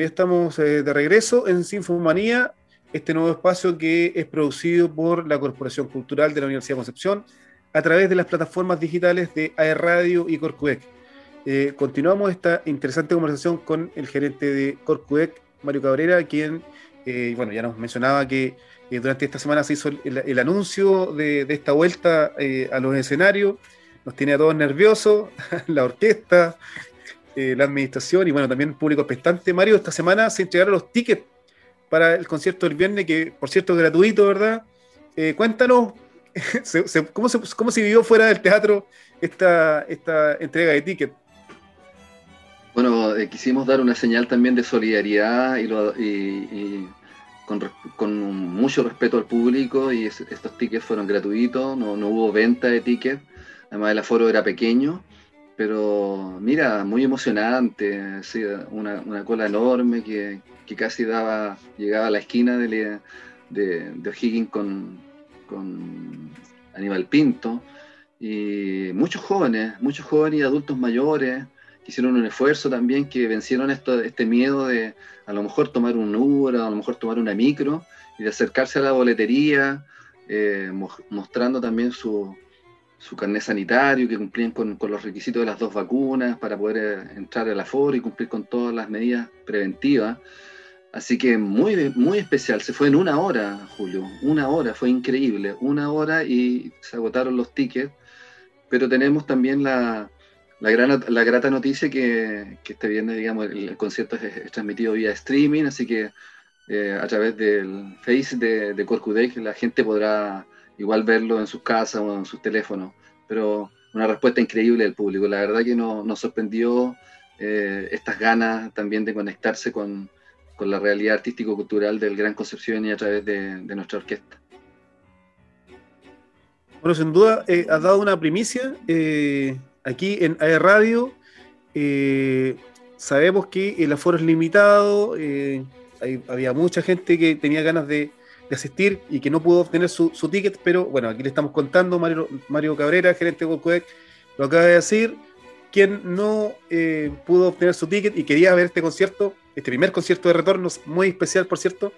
ya estamos eh, de regreso en Sinfomanía, este nuevo espacio que es producido por la Corporación Cultural de la Universidad de Concepción a través de las plataformas digitales de AE Radio y Corcuec. Eh, continuamos esta interesante conversación con el gerente de Corcuec, Mario Cabrera, quien, eh, bueno, ya nos mencionaba que durante esta semana se hizo el, anuncio de, de, esta vuelta a los escenarios. Nos tiene a todos nerviosos, la orquesta, eh, la administración y bueno, también público expectante. Mario, esta semana se entregaron los tickets para el concierto del viernes, que por cierto es gratuito, ¿verdad? Eh, cuéntanos ¿cómo, se, cómo se vivió fuera del teatro esta, esta entrega de tickets. Bueno, eh, quisimos dar una señal también de solidaridad y, con, con, mucho respeto al público y estos tickets fueron gratuitos, no, no hubo venta de tickets, además el aforo era pequeño pero mira, muy emocionante, una, cola enorme que, casi daba, llegaba a la esquina de, de, de O'Higgins con, con Aníbal Pinto, y muchos jóvenes, muchos jóvenes y adultos mayores que hicieron un esfuerzo también, que vencieron esto, este miedo de a lo mejor tomar un Uber, a lo mejor tomar una micro, y de acercarse a la boletería, eh, mostrando también su, su carnet sanitario, que cumplían con, los requisitos de las dos vacunas para poder eh, entrar al aforo y cumplir con todas las medidas preventivas. Así que muy, muy especial, se fue en una hora, Julio, una hora, fue increíble, una hora y se agotaron los tickets, pero tenemos también la, la, gran, la grata noticia que, que este viernes, digamos, el, concierto es, transmitido vía streaming, así que eh, a través del Face de, de Corcudec la gente podrá igual verlo en sus casas o en sus teléfonos, pero una respuesta increíble del público. La verdad que nos, sorprendió eh, estas ganas también de conectarse con, la realidad artístico-cultural del Gran Concepción y a través de, nuestra orquesta. Bueno, sin duda, eh, has dado una primicia eh, aquí en AE Radio. sabemos que el aforo es limitado, había mucha gente que tenía ganas de, de asistir y que no pudo obtener su, ticket, pero bueno, aquí le estamos contando, Mario, Mario Cabrera, gerente de Golcodec, lo acaba de decir, quien no eh, pudo obtener su ticket y quería ver este concierto, este primer concierto de retorno, muy especial por cierto,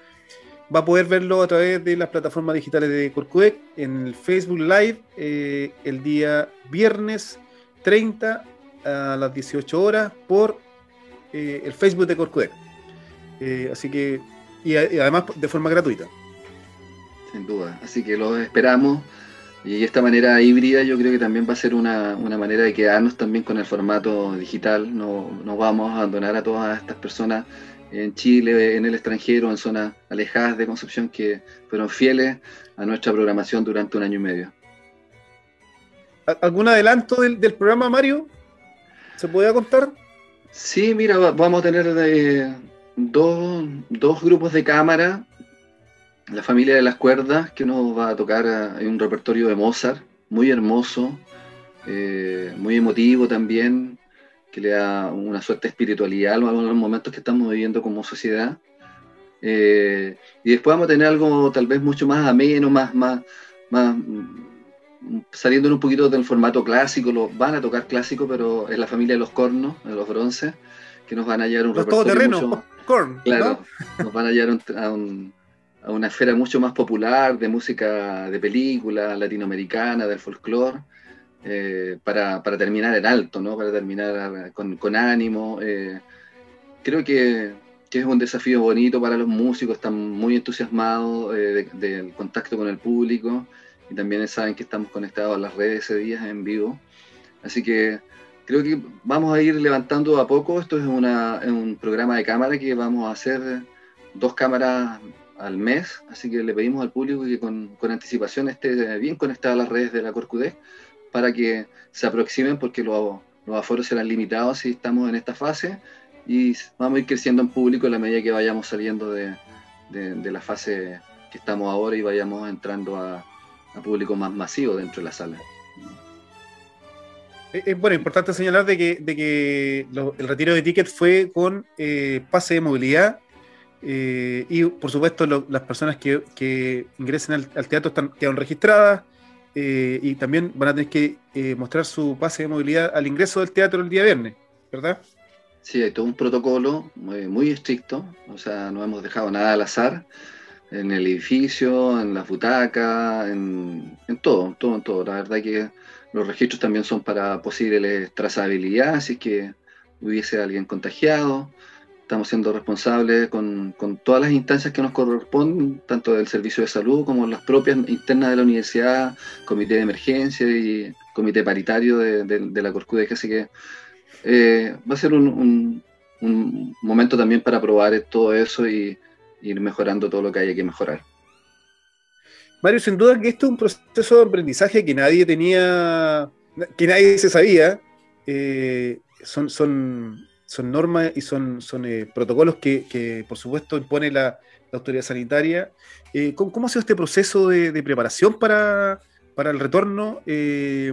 va a poder verlo a través de las plataformas digitales de Corcudec en el Facebook Live eh, el día viernes 30 a las 18 horas por eh, el Facebook de Corcudec. así que, y, además de forma gratuita sin duda. Así que lo esperamos. Y esta manera híbrida yo creo que también va a ser una, manera de quedarnos también con el formato digital. No, no vamos a abandonar a todas estas personas en Chile, en el extranjero, en zonas alejadas de Concepción que fueron fieles a nuestra programación durante un año y medio. ¿Algún adelanto del, programa, Mario? ¿Se puede contar? Sí, mira, vamos a tener eh, dos, dos grupos de cámara la familia de las cuerdas, que nos va a tocar, hay un repertorio de Mozart, muy hermoso, eh, muy emotivo también, que le da una suerte de espiritualidad a los momentos que estamos viviendo como sociedad. Eh, y después vamos a tener algo tal vez mucho más ameno, más, más, más saliendo un poquito del formato clásico, lo, van a tocar clásico, pero es la familia de los cornos, de los bronces, que nos van a hallar un repertorio mucho, corn, claro, nos van a hallar a un a una esfera mucho más popular de música de película latinoamericana, del folclore, eh, para, terminar en alto, ¿no? para terminar con, ánimo. Eh, creo que, es un desafío bonito para los músicos, están muy entusiasmados eh, del contacto con el público y también saben que estamos conectados a las redes ese día en vivo. Así que creo que vamos a ir levantando a poco. Esto es, es un programa de cámara que vamos a hacer dos cámaras al mes, así que le pedimos al público que con, anticipación esté bien conectado a las redes de la Corcudec para que se aproximen porque los, los aforos serán limitados si estamos en esta fase y vamos a ir creciendo en público en la medida que vayamos saliendo de, la fase que estamos ahora y vayamos entrando a, público más masivo dentro de la sala. Es bueno, importante señalar de que, de que el retiro de tickets fue con eh, pase de movilidad eh, y por supuesto, las personas que, ingresen al, teatro están, quedan registradas eh, y también van a tener que eh, mostrar su pase de movilidad al ingreso del teatro el día viernes, ¿verdad? Sí, hay todo un protocolo muy, estricto, o sea, no hemos dejado nada al azar en el edificio, en las butacas, en, en todo, todo, en todo. La verdad que los registros también son para posibles trazabilidad, si es que hubiese alguien contagiado. Estamos siendo responsables con, con, todas las instancias que nos corresponden, tanto del servicio de salud como las propias internas de la universidad, comité de emergencia y comité paritario de, de, la Corcude, así que eh, va a ser un, un, un, momento también para probar todo eso y ir mejorando todo lo que haya que mejorar. Mario, sin duda que esto es un proceso de aprendizaje que nadie tenía, que nadie se sabía. Eh, son, son, son normas y son, son eh, protocolos que, que, por supuesto, impone la, autoridad sanitaria. Eh, ¿cómo, ¿cómo, ha sido este proceso de, preparación para, para, el retorno? Eh,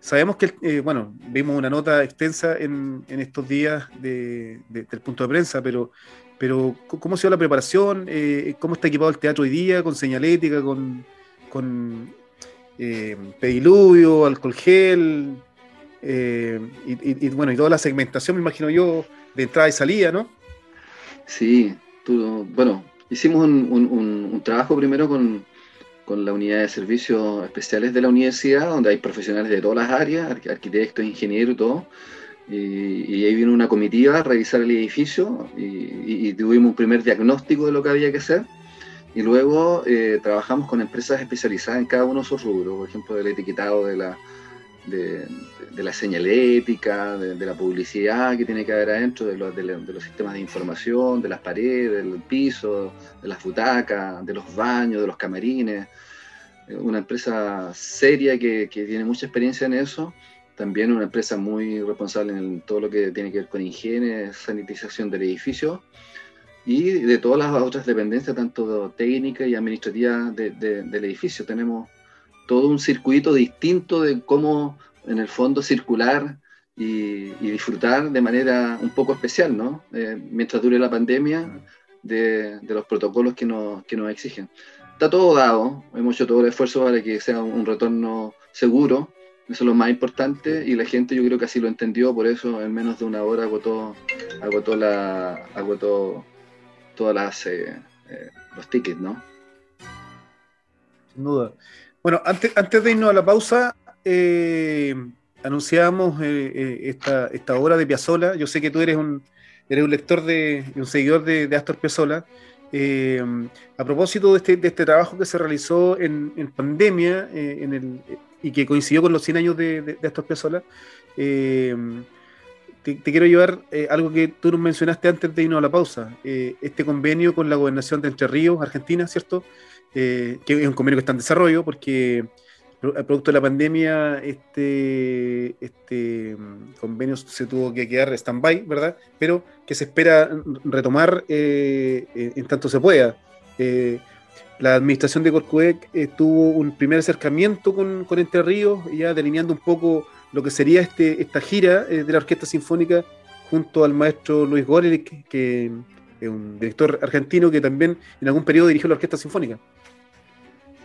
sabemos que, eh, bueno, vimos una nota extensa en, en estos días de, de, del punto de prensa, pero pero, ¿cómo ha sido la preparación? ¿Cómo está equipado el teatro hoy día? ¿Con señalética? ¿Con, con pediluvio? ¿Alcohol gel? Eh, y, y, bueno, y toda la segmentación, me imagino yo, de entrada y salida, ¿no? Sí, tú, bueno, hicimos un, un, un trabajo primero con, con, la unidad de servicios especiales de la universidad, donde hay profesionales de todas las áreas, arquitectos, ingenieros y todo y, y, ahí vino una comitiva a revisar el edificio y, y, tuvimos un primer diagnóstico de lo que había que hacer. Y luego eh, trabajamos con empresas especializadas en cada uno de esos rubros, por ejemplo, del etiquetado de la, de, de la señalética, de, de, la publicidad que tiene que haber adentro, de los, de, los, sistemas de información, de las paredes, del piso, de las butacas, de los baños, de los camarines. Una empresa seria que, que tiene mucha experiencia en eso también una empresa muy responsable en todo lo que tiene que ver con higiene, sanitización del edificio y de todas las otras dependencias, tanto técnicas y administrativas de, de, del edificio. Tenemos todo un circuito distinto de cómo en el fondo circular y, y disfrutar de manera un poco especial, ¿no? Eh, mientras dure la pandemia, de, de, los protocolos que nos, que nos exigen. Está todo dado, hemos hecho todo el esfuerzo para que sea un, un retorno seguro eso es lo más importante y la gente yo creo que así lo entendió, por eso en menos de una hora agotó, agotó, la, agotó todas las eh, eh, los tickets, ¿no? Sin duda. Bueno, antes, antes de irnos a la pausa, eh, anunciamos eh, eh, esta, esta obra de Piazzola. Yo sé que tú eres un, eres un lector de, un seguidor de, Astor Piazzola. a propósito de este, de este, trabajo que se realizó en, en pandemia, en el y que coincidió con los 100 años de, de, Astor Piazzolla, eh, te, quiero llevar eh, algo que tú nos mencionaste antes de irnos a la pausa, eh, este convenio con la gobernación de Entre Ríos, Argentina, ¿cierto? Eh, que es un convenio que está en desarrollo porque producto de la pandemia este, este mm, convenio se tuvo que quedar stand-by, ¿verdad? Pero que se espera retomar en tanto se pueda la administración de Corcuec eh, tuvo un primer acercamiento con, con, Entre Ríos, ya delineando un poco lo que sería este, esta gira eh, de la Orquesta Sinfónica junto al maestro Luis Gómez, que, es un director argentino que también en algún periodo dirigió la Orquesta Sinfónica.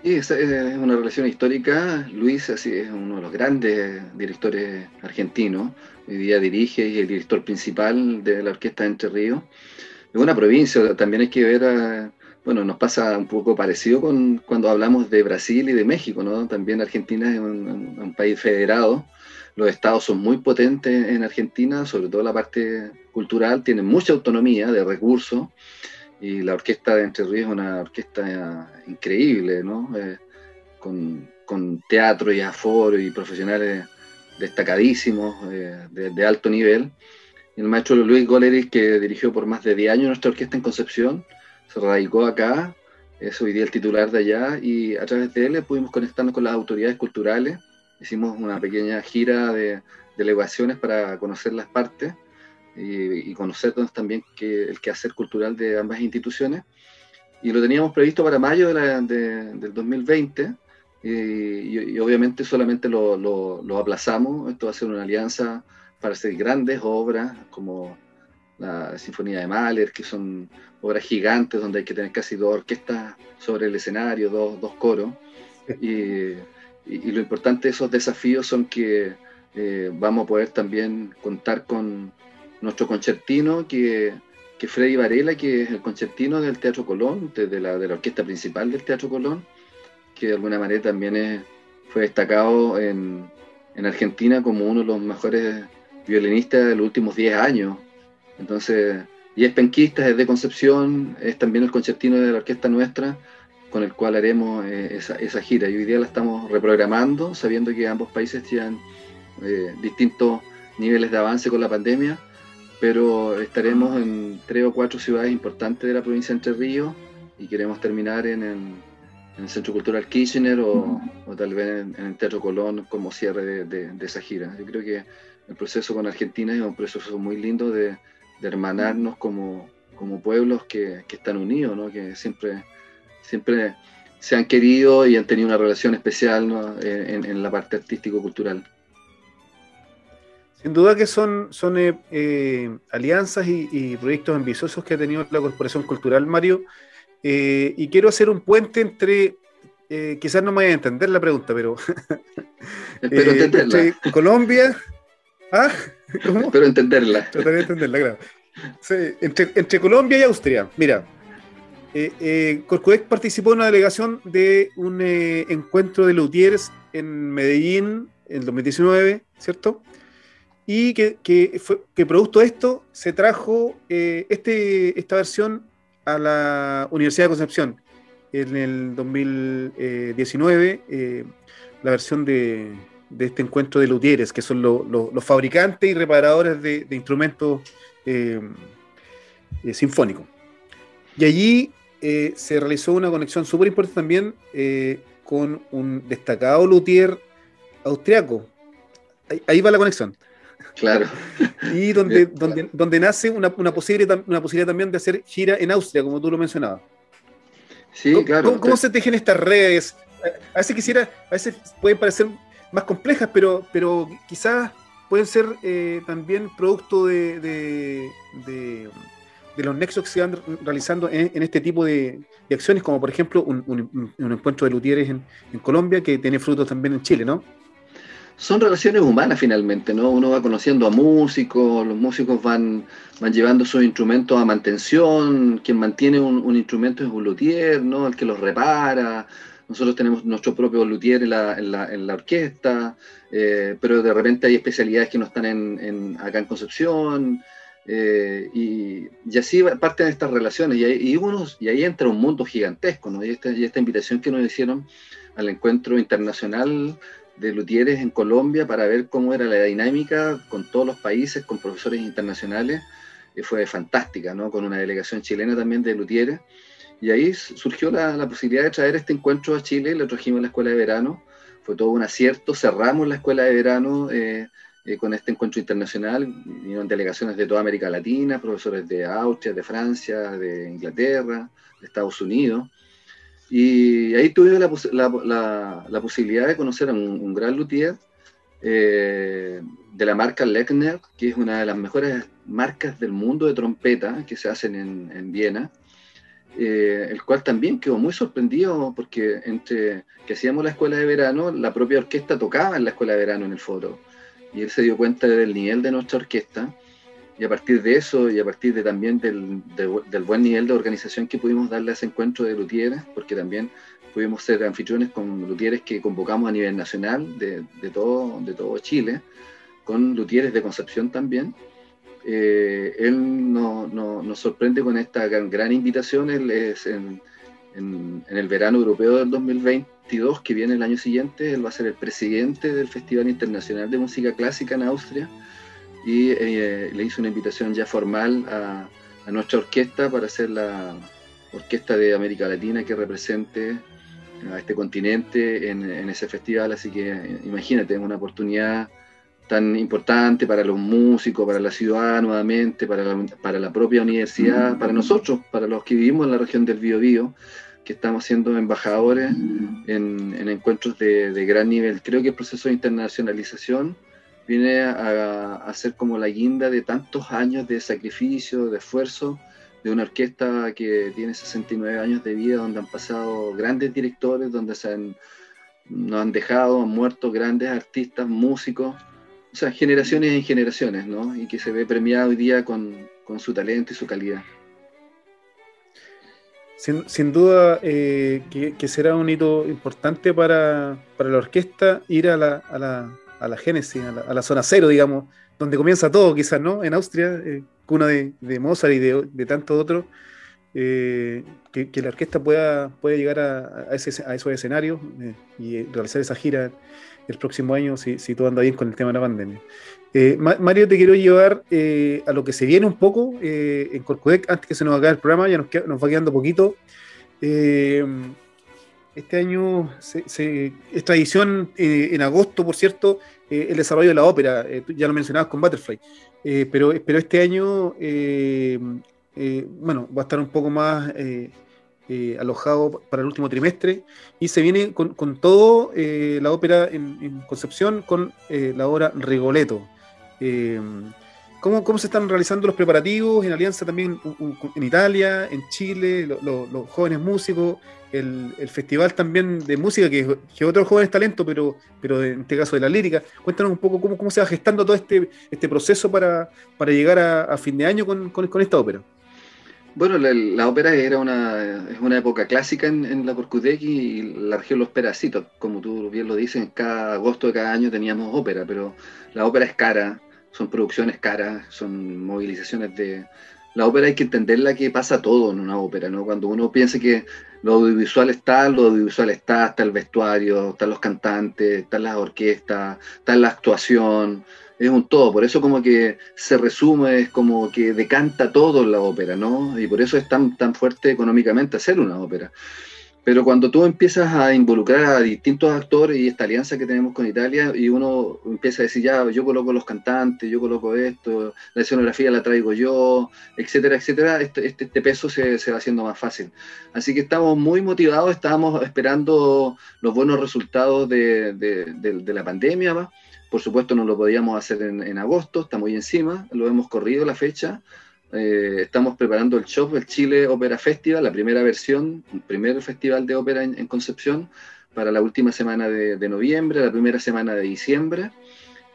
Sí, es una relación histórica. Luis así, es uno de los grandes directores argentinos. Hoy día dirige y es el director principal de la Orquesta de Entre Ríos. Es una provincia, también hay que ver a bueno, nos pasa un poco parecido con cuando hablamos de Brasil y de México, ¿no? También Argentina es un, país federado, los estados son muy potentes en Argentina, sobre todo la parte cultural, tienen mucha autonomía de recursos y la orquesta de Entre Ríos es una orquesta increíble, ¿no? Eh, con, teatro y aforo y profesionales destacadísimos, eh, de, alto nivel. El maestro Luis Goleris, que dirigió por más de 10 años nuestra orquesta en Concepción, se radicó acá, es hoy día el titular de allá, y a través de él pudimos conectarnos con las autoridades culturales. Hicimos una pequeña gira de delegaciones para conocer las partes y, y conocer también que, el quehacer cultural de ambas instituciones. Y lo teníamos previsto para mayo de la, de, del 2020, y, y, obviamente solamente lo, lo, lo aplazamos. Esto va a ser una alianza para hacer grandes obras como la Sinfonía de Mahler, que son obras gigantes donde hay que tener casi dos orquestas sobre el escenario, dos, dos coros. Y, y, lo importante de esos desafíos son que eh, vamos a poder también contar con, nuestro concertino, que, que Freddy Varela, que es el concertino del Teatro Colón, de, la, de la orquesta principal del Teatro Colón, que de alguna manera también fue destacado en, en Argentina como uno de los mejores violinistas de los últimos 10 años. Entonces, y es penquista, es de Concepción, es también el concertino de la orquesta nuestra, con el cual haremos eh, esa, gira. Y hoy día la estamos reprogramando, sabiendo que ambos países tienen eh, distintos niveles de avance con la pandemia, pero estaremos en tres o cuatro ciudades importantes de la provincia de Entre Ríos y queremos terminar en el, Centro Cultural Kirchner o, tal vez en, el Teatro Colón como cierre de, esa gira. Yo creo que el proceso con Argentina es un proceso muy lindo de, hermanarnos como, como pueblos que, están unidos, ¿no? que siempre, siempre se han querido y han tenido una relación especial en, en la parte artístico-cultural. Sin duda que son, son eh, eh, alianzas y, proyectos ambiciosos que ha tenido la Corporación Cultural, Mario. Eh, y quiero hacer un puente entre, quizás no me vaya a entender la pregunta, pero... Entenderla. Entre Colombia... ¿Ah? ¿Cómo? Espero entenderla. Trataré de entenderla, claro. Sí, entre, entre, Colombia y Austria. Mira, eh, participó en una delegación de un encuentro de Luthiers en Medellín en 2019, ¿cierto? y que, que, fue, producto de esto se trajo eh, este, esta versión a la Universidad de Concepción en el 2019, eh, la versión de, de, este encuentro de luthieres, que son los fabricantes y reparadores de, instrumentos eh, sinfónicos. Y allí se realizó una conexión súper importante también con un destacado luthier austriaco. ahí va la conexión. Claro. Y donde, donde, donde nace una, una, posibilidad, una posibilidad también de hacer gira en Austria, como tú lo mencionabas. Sí, claro. ¿Cómo, se tejen estas redes? A veces quisiera, a veces pueden parecer más complejas, pero, pero quizás pueden ser eh, también producto de, de, de, los nexos que se van realizando en, este tipo de, acciones, como por ejemplo un, encuentro de luthieres en, Colombia que tiene frutos también en Chile, ¿no? son relaciones humanas finalmente, ¿no? Uno va conociendo a músicos, los músicos van, van llevando sus instrumentos a mantención, quien mantiene un, instrumento es un luthier, ¿no? El que los repara. Nosotros tenemos nuestro propio luthier en la, en la, orquesta, eh, pero de repente hay especialidades que no están acá en Concepción. Eh, y, y, así parten estas relaciones y, y, unos, y ahí entra un mundo gigantesco, ¿no? Y esta, y invitación que nos hicieron al encuentro internacional de luthieres en Colombia para ver cómo era la dinámica con todos los países, con profesores internacionales. Y fue fantástica, ¿no? Con una delegación chilena también de luthieres. Y ahí surgió la, posibilidad de traer este encuentro a Chile, lo trajimos a la escuela de verano. Fue todo un acierto, cerramos la escuela de verano eh, eh, con este encuentro internacional. Vinieron delegaciones de toda América Latina, profesores de Austria, de Francia, de Inglaterra, de Estados Unidos. Y ahí tuve la, la, la, posibilidad de conocer a un, gran luthier eh, de la marca Lechner, que es una de las mejores marcas del mundo de trompeta que se hacen en, en Viena, eh, el cual también quedó muy sorprendido porque entre que hacíamos la escuela de verano, la propia orquesta tocaba en la escuela de verano en el foro. Y él se dio cuenta del nivel de nuestra orquesta y a partir de eso y a partir de también del, del, buen nivel de organización que pudimos darle a ese encuentro de luthieres, porque también pudimos ser anfitriones con luthieres que convocamos a nivel nacional de, de todo, de todo Chile, con luthieres de Concepción también. Eh, él no, no, nos sorprende con esta gran, invitación, él es en, en, en, el verano europeo del 2022, que viene el año siguiente, él va a ser el presidente del Festival Internacional de Música Clásica en Austria y eh, le hizo una invitación ya formal a, nuestra orquesta para ser la orquesta de América Latina que represente a este continente en, ese festival, así que imagínate, una oportunidad tan importante para los músicos, para la ciudad nuevamente, para la, para la propia universidad, para nosotros, para los que vivimos en la región del Biobío, que estamos siendo embajadores en, encuentros de, de, gran nivel. Creo que el proceso de internacionalización viene a, ser como la guinda de tantos años de sacrificio, de esfuerzo, de una orquesta que tiene 69 años de vida, donde han pasado grandes directores, donde se han, nos han dejado, han muerto grandes artistas, músicos, o sea, generaciones en generaciones, ¿no? Y que se ve premiado hoy día con, su talento y su calidad. Sin, duda eh, que, será un hito importante para, la orquesta ir a la, a la, a la génesis, a la, zona cero, digamos, donde comienza todo, quizás, ¿no? En Austria, eh, cuna de, Mozart y de, de tantos otros. Eh, que, la orquesta pueda, pueda llegar a, a, ese, esos escenarios y realizar esa gira el próximo año si todo anda bien con el tema de la pandemia. Eh, Mario, te quiero llevar eh, a lo que se viene un poco eh, en Corcudec, antes que se nos acabe el programa, ya nos, va quedando poquito. este año, esta edición en agosto, por cierto, el desarrollo de la ópera, ya lo mencionabas con Butterfly, pero, este año, bueno, va a estar un poco más alojado para el último trimestre y se viene con, todo eh, la ópera en, Concepción con eh, la obra Rigoletto. ¿Cómo, ¿cómo, se están realizando los preparativos en alianza también en Italia, en Chile, los jóvenes músicos, el, festival también de música que, que otros jóvenes talentos, pero, pero en este caso de la lírica? Cuéntanos un poco cómo, cómo se va gestando todo este, este proceso para, para llegar a, fin de año con, con esta ópera. Bueno, la, ópera era una, es una época clásica en, la Corcudec y la región lo espera así, como tú bien lo dices, en cada agosto de cada año teníamos ópera, pero la ópera es cara, son producciones caras, son movilizaciones de... La ópera hay que entenderla que pasa todo en una ópera, ¿no? Cuando uno piensa que lo audiovisual está, lo audiovisual está, está el vestuario, están los cantantes, están las orquestas, está la actuación, es un todo, por eso como que se resume, es como que decanta todo en la ópera, ¿no? Y por eso es tan, tan fuerte económicamente hacer una ópera. Pero cuando tú empiezas a involucrar a distintos actores y esta alianza que tenemos con Italia, y uno empieza a decir, ya, yo coloco los cantantes, yo coloco esto, la escenografía la traigo yo, etcétera, etcétera, este, este, este peso se, se, va haciendo más fácil. Así que estamos muy motivados, estábamos esperando los buenos resultados de, de, de la pandemia, ¿va? Por supuesto no lo podíamos hacer en, agosto, está muy encima, lo hemos corrido la fecha. Eh, estamos preparando el show, el Chile Opera Festival, la primera versión, el primer festival de ópera en, Concepción, para la última semana de, noviembre, la primera semana de diciembre.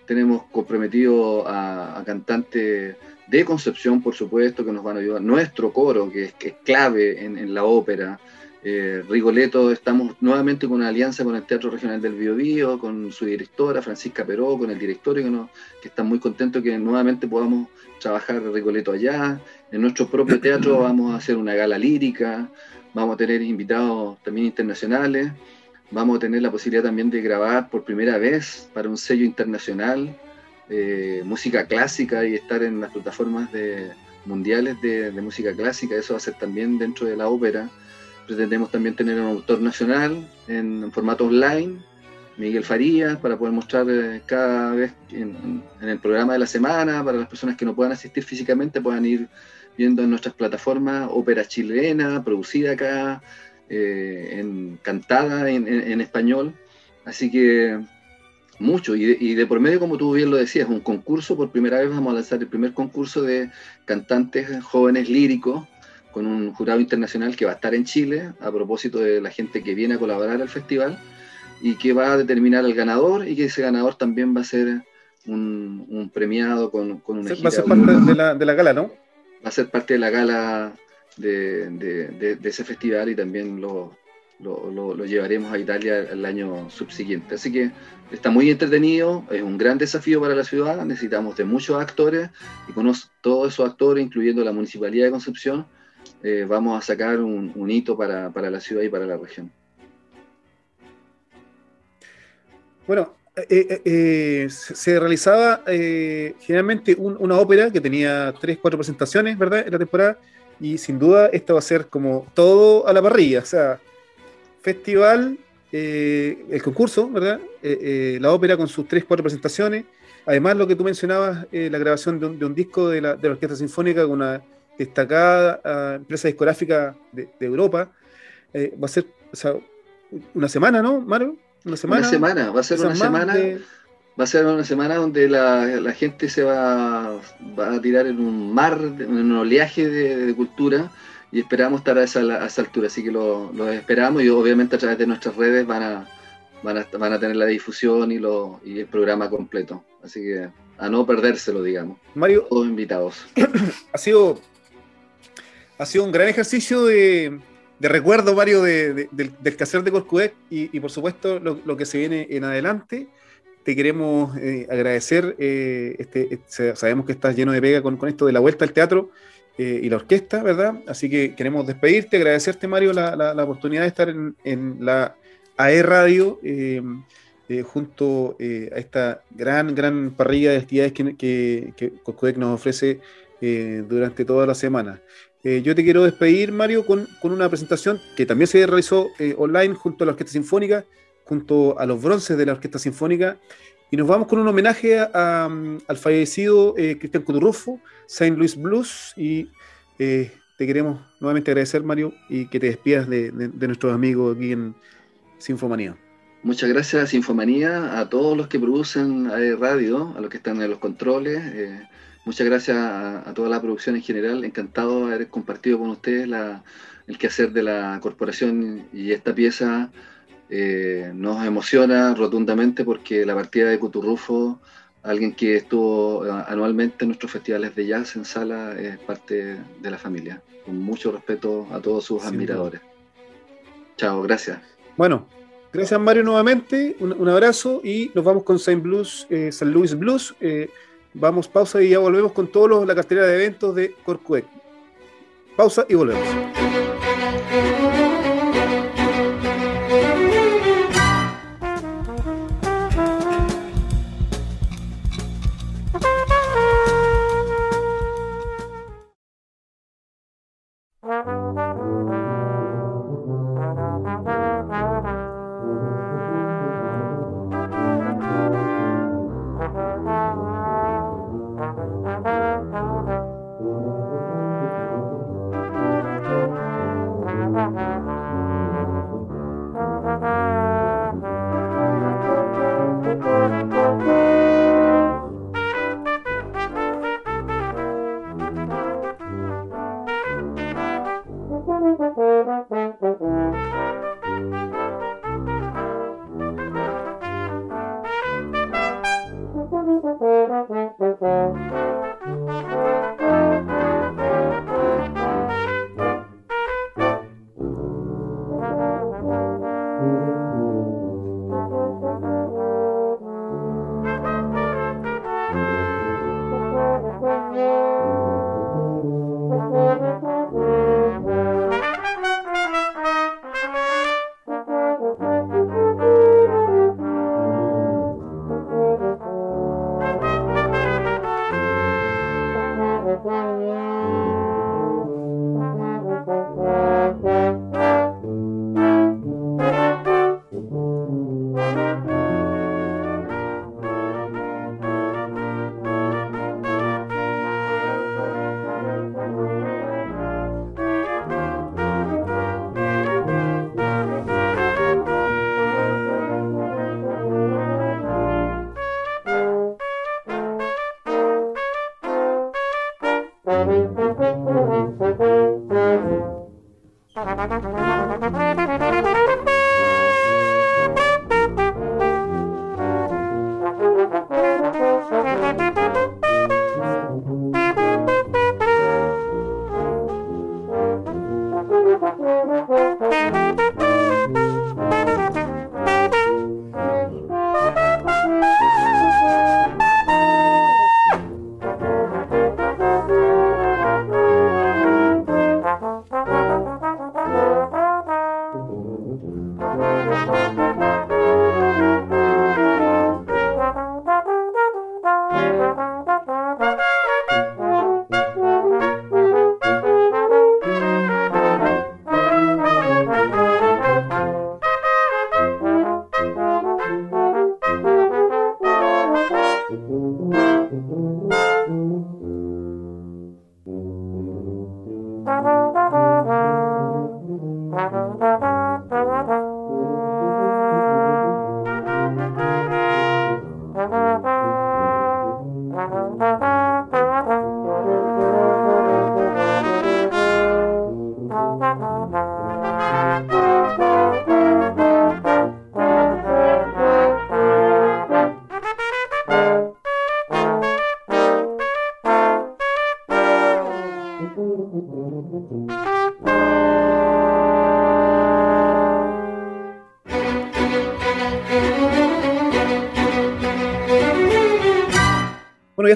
Tenemos comprometido a, cantantes de Concepción, por supuesto, que nos van a ayudar. Nuestro coro, que es, clave en la ópera, eh, Rigoletto, estamos nuevamente con una alianza con el Teatro Regional del Biobío, con su directora Francisca Peró, con el directorio que, nos, que están muy contentos que nuevamente podamos trabajar Rigoletto allá. En nuestro propio teatro vamos a hacer una gala lírica, vamos a tener invitados también internacionales, vamos a tener la posibilidad también de grabar por primera vez para un sello internacional eh, música clásica y estar en las plataformas de, mundiales de, de música clásica, eso va a ser también dentro de la ópera pretendemos también tener un autor nacional en, formato online, Miguel Farías, para poder mostrar eh, cada vez en, el programa de la semana, para las personas que no puedan asistir físicamente, puedan ir viendo en nuestras plataformas ópera chilena, producida acá, eh, en, cantada en, español. Así que mucho. Y de, y de, por medio, como tú bien lo decías, un concurso, por primera vez vamos a lanzar el primer concurso de cantantes jóvenes líricos con un jurado internacional que va a estar en Chile a propósito de la gente que viene a colaborar al festival y que va a determinar al ganador y que ese ganador también va a ser un, premiado con, con una Va a ser parte de la, de la, gala, ¿no? Va a ser parte de la gala de, de, de, ese festival y también lo, lo, lo, llevaremos a Italia el año subsiguiente. Así que está muy entretenido, es un gran desafío para la ciudad, necesitamos de muchos actores y con todos esos actores, incluyendo la Municipalidad de Concepción, eh, vamos a sacar un, hito para, la ciudad y para la región. Bueno, eh, eh, se realizaba generalmente una ópera que tenía tres, cuatro presentaciones, ¿verdad? En la temporada, y sin duda esta va a ser como todo a la parrilla, o sea, festival, el concurso, ¿verdad? la ópera con sus tres, cuatro presentaciones, además lo que tú mencionabas, la grabación de un, disco de la, de la Orquesta Sinfónica con una destacada ah, empresa discográfica de, Europa. Eh, va a ser una semana, ¿no, Mario? Una semana. Una semana, va a ser una semana. Va a ser una semana donde la, gente se va, va, a tirar en un mar, en un oleaje de, cultura y esperamos estar a esa, altura. Así que lo, esperamos y obviamente a través de nuestras redes van a, van a, van a tener la difusión y, lo, y el programa completo. Así que a no perdérselo, digamos. Mario. Todos invitados. ha sido, ha sido un gran ejercicio de, recuerdo, Mario, del, del quehacer de Corcudec y, por supuesto lo, que se viene en adelante. Te queremos eh, agradecer. Eh, este, este, sabemos que estás lleno de pega con, esto de la vuelta al teatro eh, y la orquesta, ¿verdad? Así que queremos despedirte, agradecerte, Mario, la, oportunidad de estar en, en la AE Radio. Junto a esta gran, gran parrilla de actividades que, que, que nos ofrece durante toda la semana. Yo te quiero despedir, Mario, con, con, una presentación que también se realizó online junto a la Orquesta Sinfónica, junto a los bronces de la Orquesta Sinfónica, y nos vamos con un homenaje al fallecido Cristian Coturrufo, Saint Louis Blues, y te queremos nuevamente agradecer, Mario, y que te despidas de, nuestros amigos aquí en Sinfomanía. Muchas gracias Sinfomanía, a todos los que producen radio, a los que están en los controles. Muchas gracias a, toda la producción en general. Encantado de haber compartido con ustedes la, el quehacer de la corporación y esta pieza eh, nos emociona rotundamente porque la partida de Cuturrufo, alguien que estuvo eh, anualmente en nuestros festivales de jazz en sala, es parte de la familia. Con mucho respeto a todos sus admiradores. Chao, gracias. Bueno, Gracias Mario nuevamente, un, abrazo y nos vamos con Saint Blues, eh, San Luis Blues. Eh, vamos, pausa y ya volvemos con toda la cartera de eventos de Corcuec. Pausa y volvemos.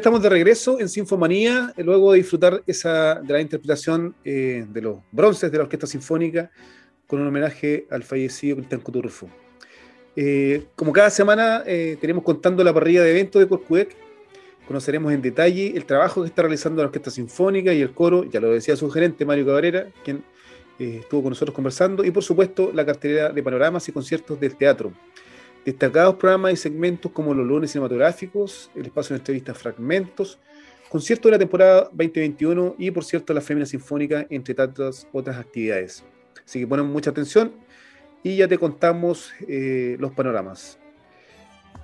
Estamos de regreso en Sinfomanía, luego de disfrutar esa, de la interpretación eh, de los bronces de la Orquesta Sinfónica con un homenaje al fallecido Cristian Coturrufo. Eh, como cada semana eh, tenemos contando la parrilla de eventos de Corcuec, conoceremos en detalle el trabajo que está realizando la Orquesta Sinfónica y el coro, ya lo decía su gerente Mario Cabrera, quien estuvo con nosotros conversando, y por supuesto la cartelera de panoramas y conciertos del teatro Destacados programas y segmentos como los lunes cinematográficos, el espacio de entrevistas fragmentos, conciertos de la temporada 2021 y, por cierto, la Fémina Sinfónica, entre tantas otras actividades. Así que ponen mucha atención y ya te contamos eh, los panoramas.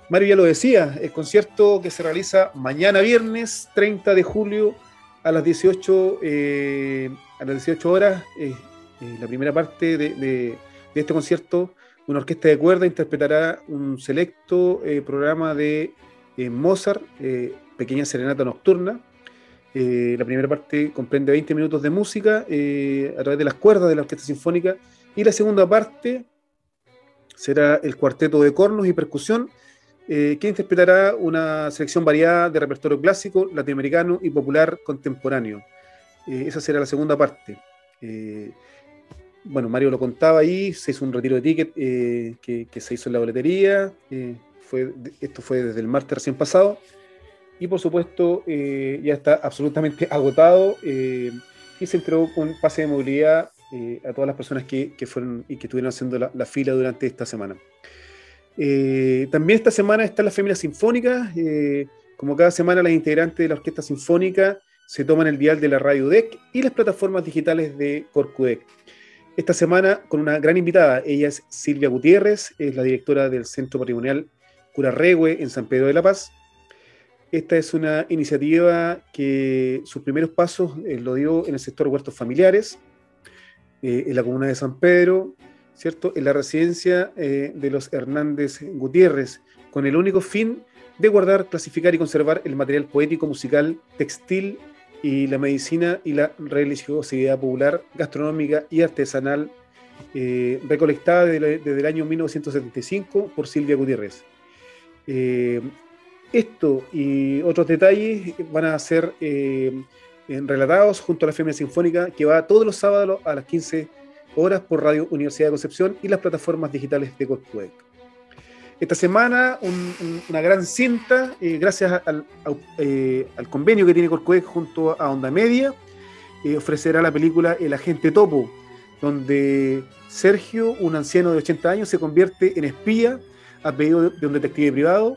Mario ya lo decía, el concierto que se realiza mañana viernes 30 de julio a las 18, eh, a las 18 horas, eh, la primera parte de este concierto una orquesta de cuerda interpretará un selecto eh, programa de eh, Mozart, eh, Pequeña Serenata Nocturna. la primera parte comprende 20 minutos de música a través de las cuerdas de la Orquesta Sinfónica y la segunda parte será el cuarteto de cornos y percusión, que interpretará una selección variada de repertorio clásico, latinoamericano y popular contemporáneo. esa será la segunda parte bueno, Mario lo contaba ahí, se hizo un retiro de ticket eh, que, se hizo en la boletería, eh, esto fue desde el martes recién pasado, y por supuesto eh, ya está absolutamente agotado y se entregó con pase de movilidad a todas las personas que, fueron y que estuvieron haciendo la, fila durante esta semana. también esta semana está la Fémina Sinfónica, como cada semana las integrantes de la Orquesta Sinfónica se toman el dial de la Radio DEC y las plataformas digitales de Corcudec esta semana con una gran invitada. Ella es Silvia Gutiérrez, es la directora del Centro Patrimonial Curarregue en San Pedro de la Paz. Esta es una iniciativa que sus primeros pasos eh, lo dio en el sector huertos familiares, eh, en la comuna de San Pedro, ¿cierto? en la residencia eh, de los Hernández Gutiérrez, con el único fin de guardar, clasificar y conservar el material poético, musical, textil y la medicina y la religiosidad popular, gastronómica y artesanal eh, recolectada desde, el año 1975 por Silvia Gutiérrez. Eh, esto y otros detalles van a ser eh, relatados junto a la Femina Sinfónica que va todos los sábados a las 15 horas por Radio Universidad de Concepción y las plataformas digitales de Corpuec. Esta semana una gran cinta, eh, gracias eh, al, convenio que tiene Corcoex junto a Onda Media, eh, ofrecerá la película El Agente Topo, donde Sergio, un anciano de 80 años, se convierte en espía a pedido de un detective privado.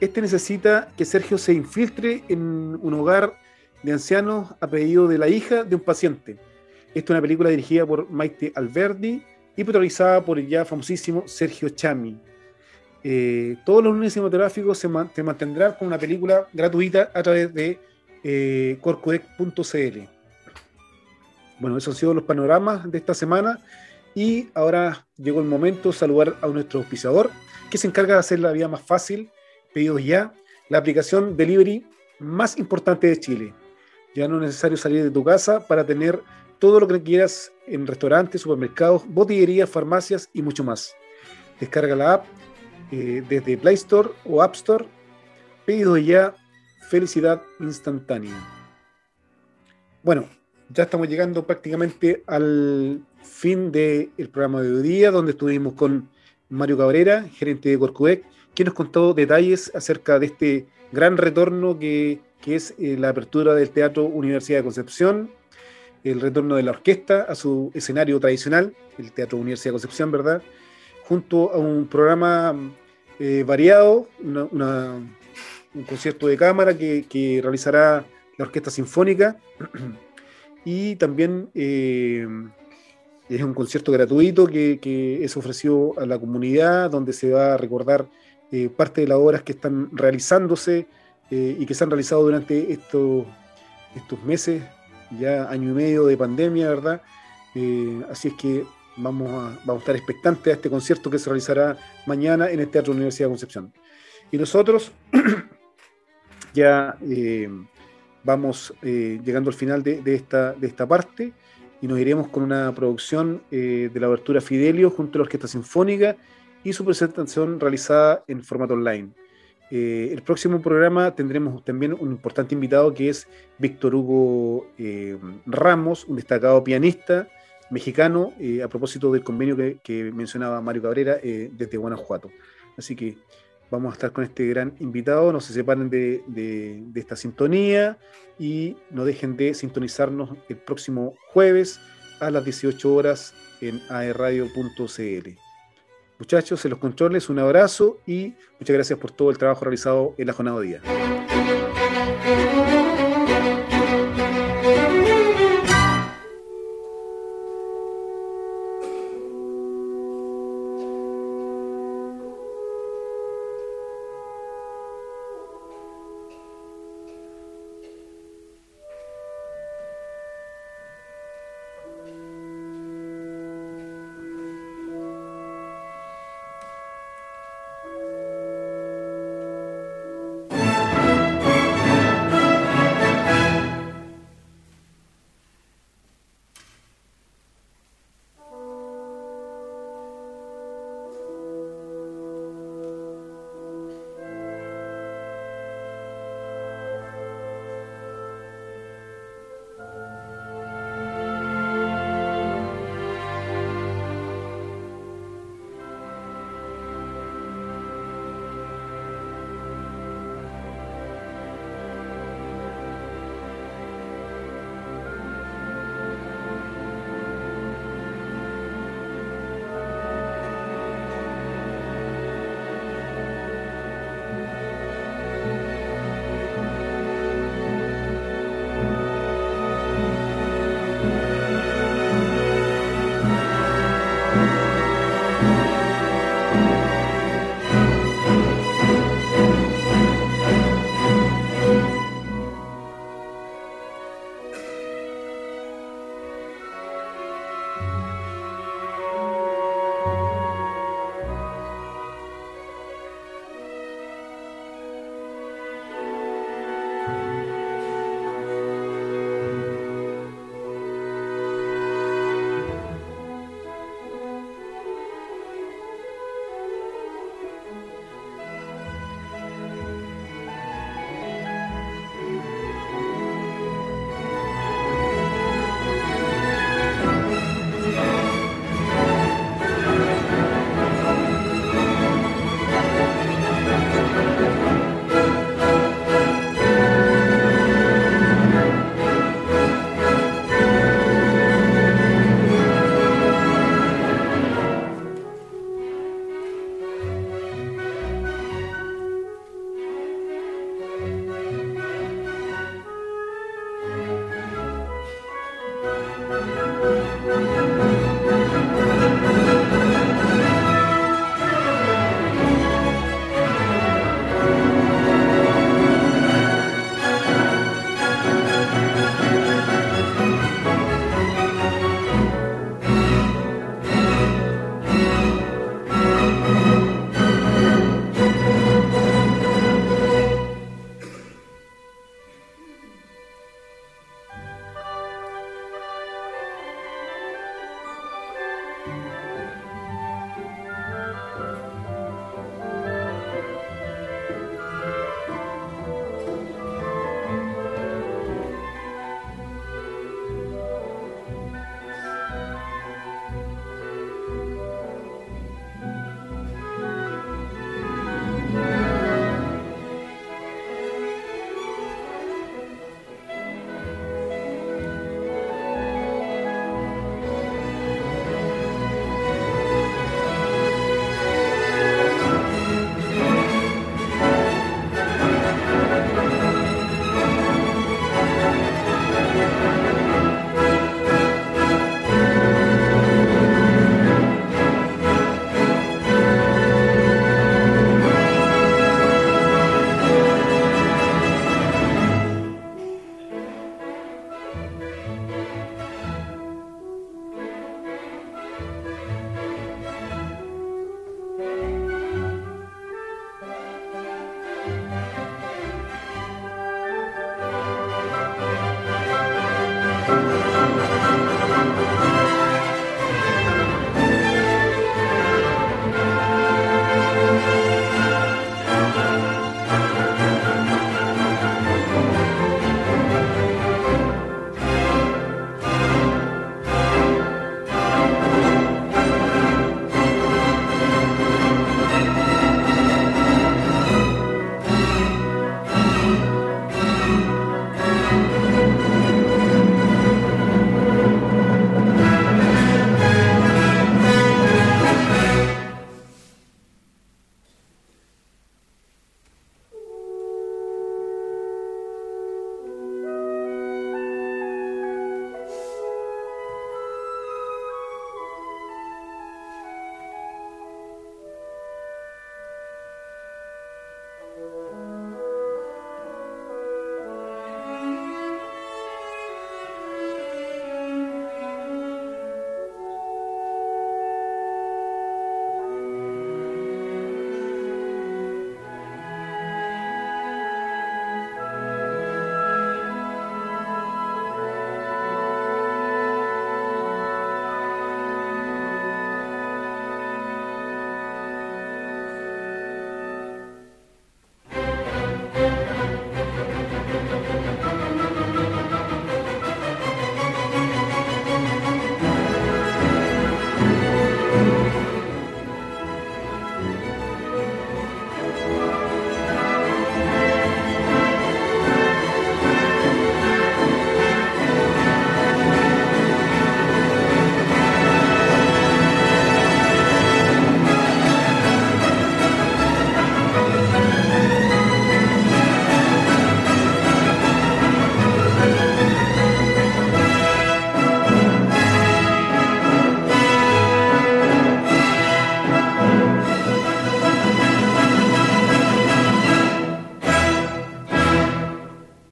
Este necesita que Sergio se infiltre en un hogar de ancianos a pedido de la hija de un paciente. Esta es una película dirigida por Maite Alberdi y protagonizada por el ya famosísimo Sergio Chami. Eh, todos los lunes cinematográficos se, mantendrán con una película gratuita a través de eh, corcodec.cl. Bueno, esos han sido los panoramas de esta semana y ahora llegó el momento de saludar a nuestro auspiciador que se encarga de hacer la vida más fácil, pedidos ya, la aplicación delivery más importante de Chile. Ya no es necesario salir de tu casa para tener todo lo que quieras en restaurantes, supermercados, botillerías, farmacias y mucho más. Descarga la app eh, desde Play Store o App Store. Pedido ya, felicidad instantánea. Bueno, ya estamos llegando prácticamente al fin del programa de hoy día, donde estuvimos con Mario Cabrera, gerente de Corcudec, quien nos contó detalles acerca de este gran retorno que, que es eh, la apertura del Teatro Universidad de Concepción, el retorno de la orquesta a su escenario tradicional, el Teatro Universidad de Concepción, ¿verdad? Junto a un programa eh, variado, un concierto de cámara que, realizará la Orquesta Sinfónica y también eh, es un concierto gratuito que, es ofrecido a la comunidad donde se va a recordar eh, parte de las obras que están realizándose y que se han realizado durante estos, estos meses, ya año y medio de pandemia, ¿verdad? así es que vamos a, vamos a estar expectantes a este concierto que se realizará mañana en el Teatro Universidad de Concepción. Y nosotros ya eh, vamos eh, llegando al final de, esta, de esta parte y nos iremos con una producción de la abertura Fidelio junto a la Orquesta Sinfónica y su presentación realizada en formato online. Eh, el próximo programa tendremos también un importante invitado que es Víctor Hugo eh, Ramos, un destacado pianista mexicano, eh, a propósito del convenio que, mencionaba Mario Cabrera desde Guanajuato. Así que vamos a estar con este gran invitado, no se separen de, de esta sintonía y no dejen de sintonizarnos el próximo jueves a las 18 horas en aerradio.cl. Muchachos, en los controles, un abrazo y muchas gracias por todo el trabajo realizado en la jornada de día.